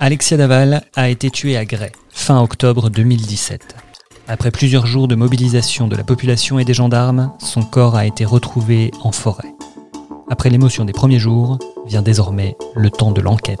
Alexia Daval a été tuée à Gray, fin octobre 2017. Après plusieurs jours de mobilisation de la population et des gendarmes, son corps a été retrouvé en forêt. Après l'émotion des premiers jours, vient désormais le temps de l'enquête.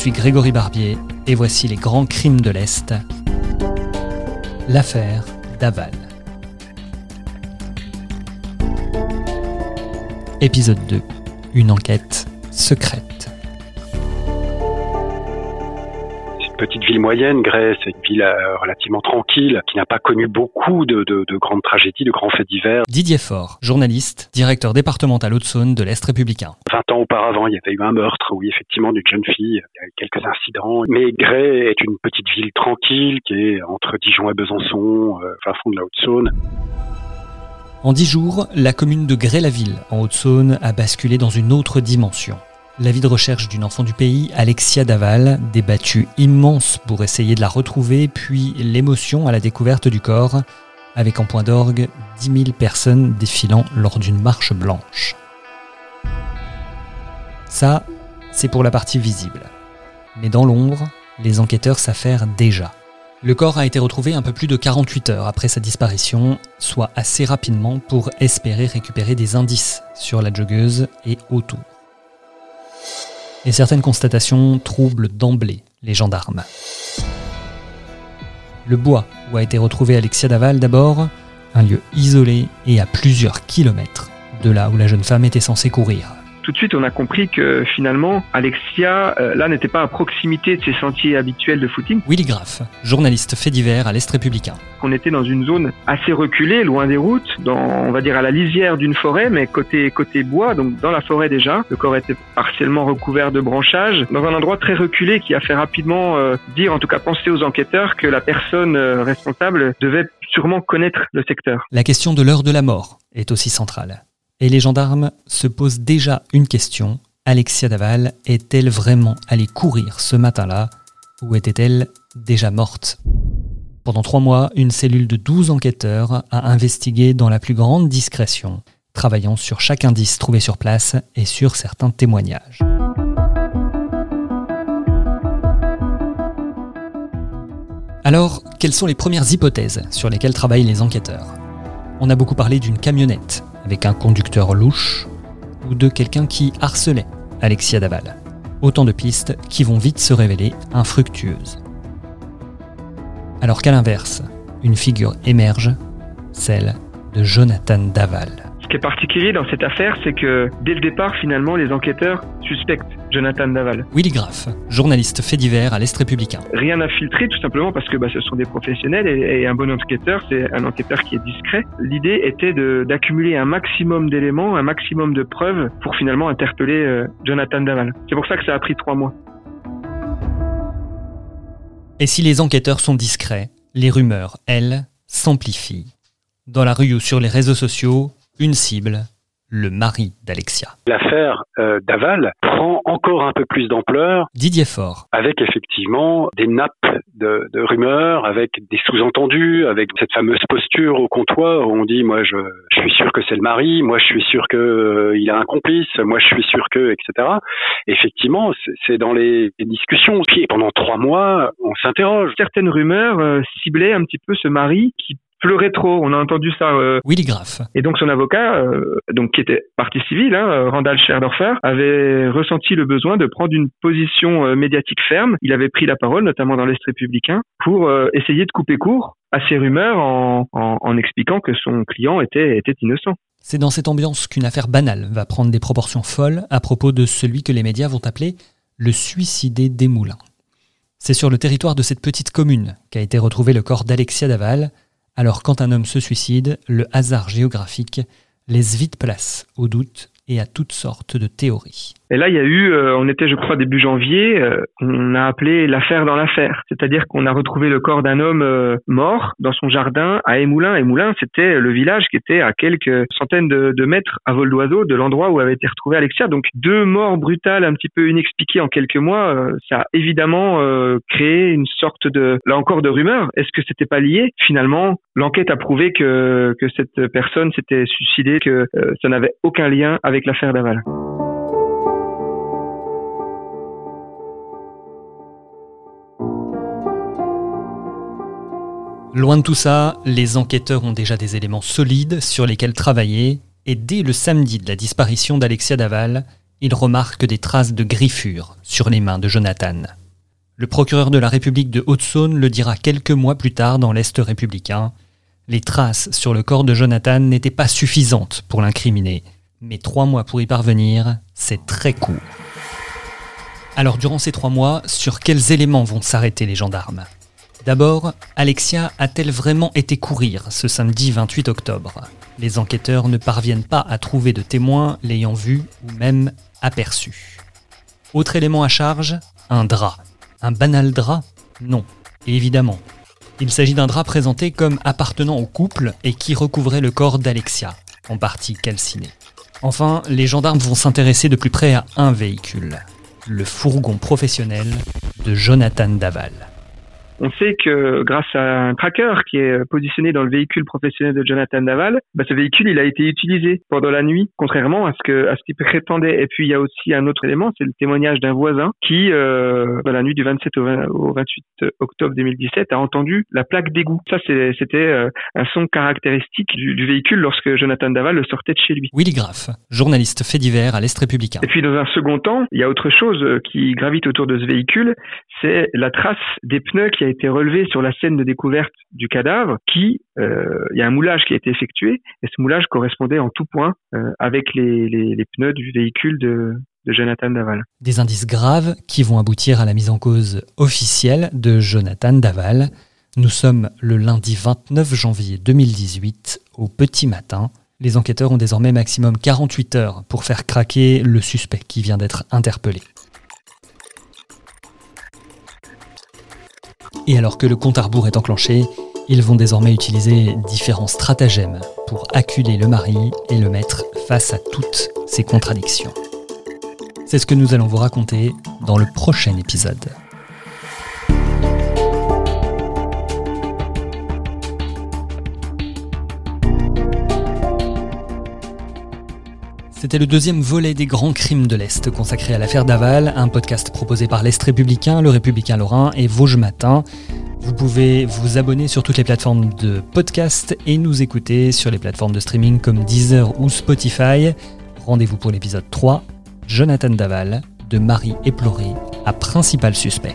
suis Grégory Barbier et voici les grands crimes de l'Est. L'affaire Daval. Épisode 2. Une enquête secrète. Petite ville moyenne, Grèce, c'est une ville euh, relativement tranquille, qui n'a pas connu beaucoup de, de- de grandes tragédies, de grands faits divers. Didier Faure, journaliste, directeur départemental Haute-Saône de l'Est républicain. 20 ans auparavant, il y avait eu un meurtre, oui, effectivement, d'une jeune fille, il y a eu quelques incidents. Mais Grès est une petite ville tranquille, qui est entre Dijon et Besançon, euh, fin fond de la Haute-Saône. En dix jours, la commune de Grès-la-Ville, en Haute-Saône, a basculé dans une autre dimension. La vie de recherche d'une enfant du pays, Alexia Daval, débattue immense pour essayer de la retrouver, puis l'émotion à la découverte du corps, avec en point d'orgue 10 000 personnes défilant lors d'une marche blanche. Ça, c'est pour la partie visible. Mais dans l'ombre, les enquêteurs s'affairent déjà. Le corps a été retrouvé un peu plus de 48 heures après sa disparition, soit assez rapidement pour espérer récupérer des indices sur la joggeuse et autour. Et certaines constatations troublent d'emblée les gendarmes. Le bois où a été retrouvé Alexia Daval d'abord, un lieu isolé et à plusieurs kilomètres de là où la jeune femme était censée courir. Tout de suite, on a compris que finalement, Alexia, euh, là, n'était pas à proximité de ses sentiers habituels de footing, Willy Graff, journaliste fait divers à l'Est républicain. qu'on était dans une zone assez reculée, loin des routes, dans, on va dire, à la lisière d'une forêt, mais côté, côté bois, donc dans la forêt déjà. Le corps était partiellement recouvert de branchages, dans un endroit très reculé qui a fait rapidement euh, dire, en tout cas penser aux enquêteurs, que la personne euh, responsable devait sûrement connaître le secteur. La question de l'heure de la mort est aussi centrale. Et les gendarmes se posent déjà une question. Alexia Daval est-elle vraiment allée courir ce matin-là ou était-elle déjà morte? Pendant trois mois, une cellule de 12 enquêteurs a investigué dans la plus grande discrétion, travaillant sur chaque indice trouvé sur place et sur certains témoignages. Alors, quelles sont les premières hypothèses sur lesquelles travaillent les enquêteurs? On a beaucoup parlé d'une camionnette avec un conducteur louche ou de quelqu'un qui harcelait Alexia Daval. Autant de pistes qui vont vite se révéler infructueuses. Alors qu'à l'inverse, une figure émerge, celle de Jonathan Daval. Ce qui est particulier dans cette affaire, c'est que dès le départ, finalement, les enquêteurs suspectent Jonathan Daval. Willy Graff, journaliste fait divers à l'Est républicain. Rien à filtrer, tout simplement parce que bah, ce sont des professionnels et, et un bon enquêteur, c'est un enquêteur qui est discret. L'idée était d'accumuler un maximum d'éléments, un maximum de preuves pour finalement interpeller euh, Jonathan Daval. C'est pour ça que ça a pris trois mois. Et si les enquêteurs sont discrets, les rumeurs, elles, s'amplifient. Dans la rue ou sur les réseaux sociaux, une cible, le mari d'Alexia. L'affaire euh, Daval prend encore un peu plus d'ampleur Didier Faure, avec effectivement des nappes de, de rumeurs, avec des sous-entendus, avec cette fameuse posture au comptoir où on dit moi je, je suis sûr que c'est le mari, moi je suis sûr que euh, il a un complice, moi je suis sûr que etc. Effectivement, c'est- c'est dans les, les discussions. Puis pendant trois mois, on s'interroge. Certaines rumeurs euh, ciblaient un petit peu ce mari qui pleurait trop. On a entendu ça. euh, Willy Graff, Et donc son avocat, euh, donc qui était partie civile, hein, euh, Randall Scherdorfer, avait ressenti le besoin de prendre une position euh, médiatique ferme. Il avait pris la parole, notamment dans l'Est républicain, pour essayer de couper court à ces rumeurs en, en, en expliquant que son client était, était innocent. c'est dans cette ambiance qu'une affaire banale va prendre des proportions folles à propos de celui que les médias vont appeler le suicidé des moulins. C'est sur le territoire de cette petite commune qu'a été retrouvé le corps d'Alexia Daval. Alors quand un homme se suicide, le hasard géographique laisse vite place au doute et à toutes sortes de théories. Et là, il y a eu, euh, on était, je crois, début janvier, euh, on a appelé l'affaire dans l'affaire. C'est-à-dire qu'on a retrouvé le corps d'un homme euh, mort dans son jardin à Émoulin. Émoulin, c'était le village qui était à quelques centaines de, de mètres à vol d'oiseau de l'endroit où avait été retrouvé Alexia. Donc, deux morts brutales, un petit peu inexpliquées en quelques mois, ça a évidemment créé une sorte de, là encore, de rumeur. Est-ce que c'était pas lié? Finalement, l'enquête a prouvé que, que cette personne s'était suicidée, que ça n'avait aucun lien avec l'affaire Daval. Loin de tout ça, les enquêteurs ont déjà des éléments solides sur lesquels travailler, et dès le samedi de la disparition d'Alexia Daval, ils remarquent des traces de griffures sur les mains de Jonathan. Le procureur de la République de Haute-Saône le dira quelques mois plus tard dans l'Est républicain. Les traces sur le corps de Jonathan n'étaient pas suffisantes pour l'incriminer, mais trois mois pour y parvenir, c'est très court. Alors durant ces trois mois, sur quels éléments vont s'arrêter les gendarmes? D'abord, Alexia a-t-elle vraiment été courir ce samedi 28 octobre? Les enquêteurs ne parviennent pas à trouver de témoins l'ayant vue ou même aperçu. Autre élément à charge, un drap. Un banal drap? Non, évidemment. Il s'agit d'un drap présenté comme appartenant au couple et qui recouvrait le corps d'Alexia, en partie calciné. Enfin, les gendarmes vont s'intéresser de plus près à un véhicule, le fourgon professionnel de Jonathan Daval. On sait que grâce à un tracker qui est positionné dans le véhicule professionnel de Jonathan Naval, bah, ce véhicule il a été utilisé pendant la nuit, contrairement à ce que à ce qu'il prétendait. Et puis il y a aussi un autre élément, c'est le témoignage d'un voisin qui, euh, dans la nuit du 27 au, 28 octobre 2017, a entendu la plaque d'égout. Ça c'était euh, un son caractéristique du, véhicule lorsque Jonathan Daval le sortait de chez lui. Willy Graff, journaliste fait divers à l'Est républicain. Et puis dans un second temps, il y a autre chose qui gravite autour de ce véhicule, c'est la trace des pneus qui a été relevé sur la scène de découverte du cadavre, qui, euh, il y a un moulage qui a été effectué, et ce moulage correspondait en tout point euh, avec les, pneus du véhicule de, de Jonathan Daval. Des indices graves qui vont aboutir à la mise en cause officielle de Jonathan Daval. Nous sommes le lundi 29 janvier 2018 au petit matin. Les enquêteurs ont désormais maximum 48 heures pour faire craquer le suspect qui vient d'être interpellé. Et alors que le compte à rebours est enclenché, ils vont désormais utiliser différents stratagèmes pour acculer le mari et le mettre face à toutes ces contradictions. C'est ce que nous allons vous raconter dans le prochain épisode. C'était le deuxième volet des grands crimes de l'Est consacré à l'affaire Daval, un podcast proposé par l'Est républicain, le Républicain Lorrain et Vosges Matin. Vous pouvez vous abonner sur toutes les plateformes de podcast et nous écouter sur les plateformes de streaming comme Deezer ou Spotify. Rendez-vous pour l'épisode 3, Jonathan Daval, de Marie éplorée à principal suspect.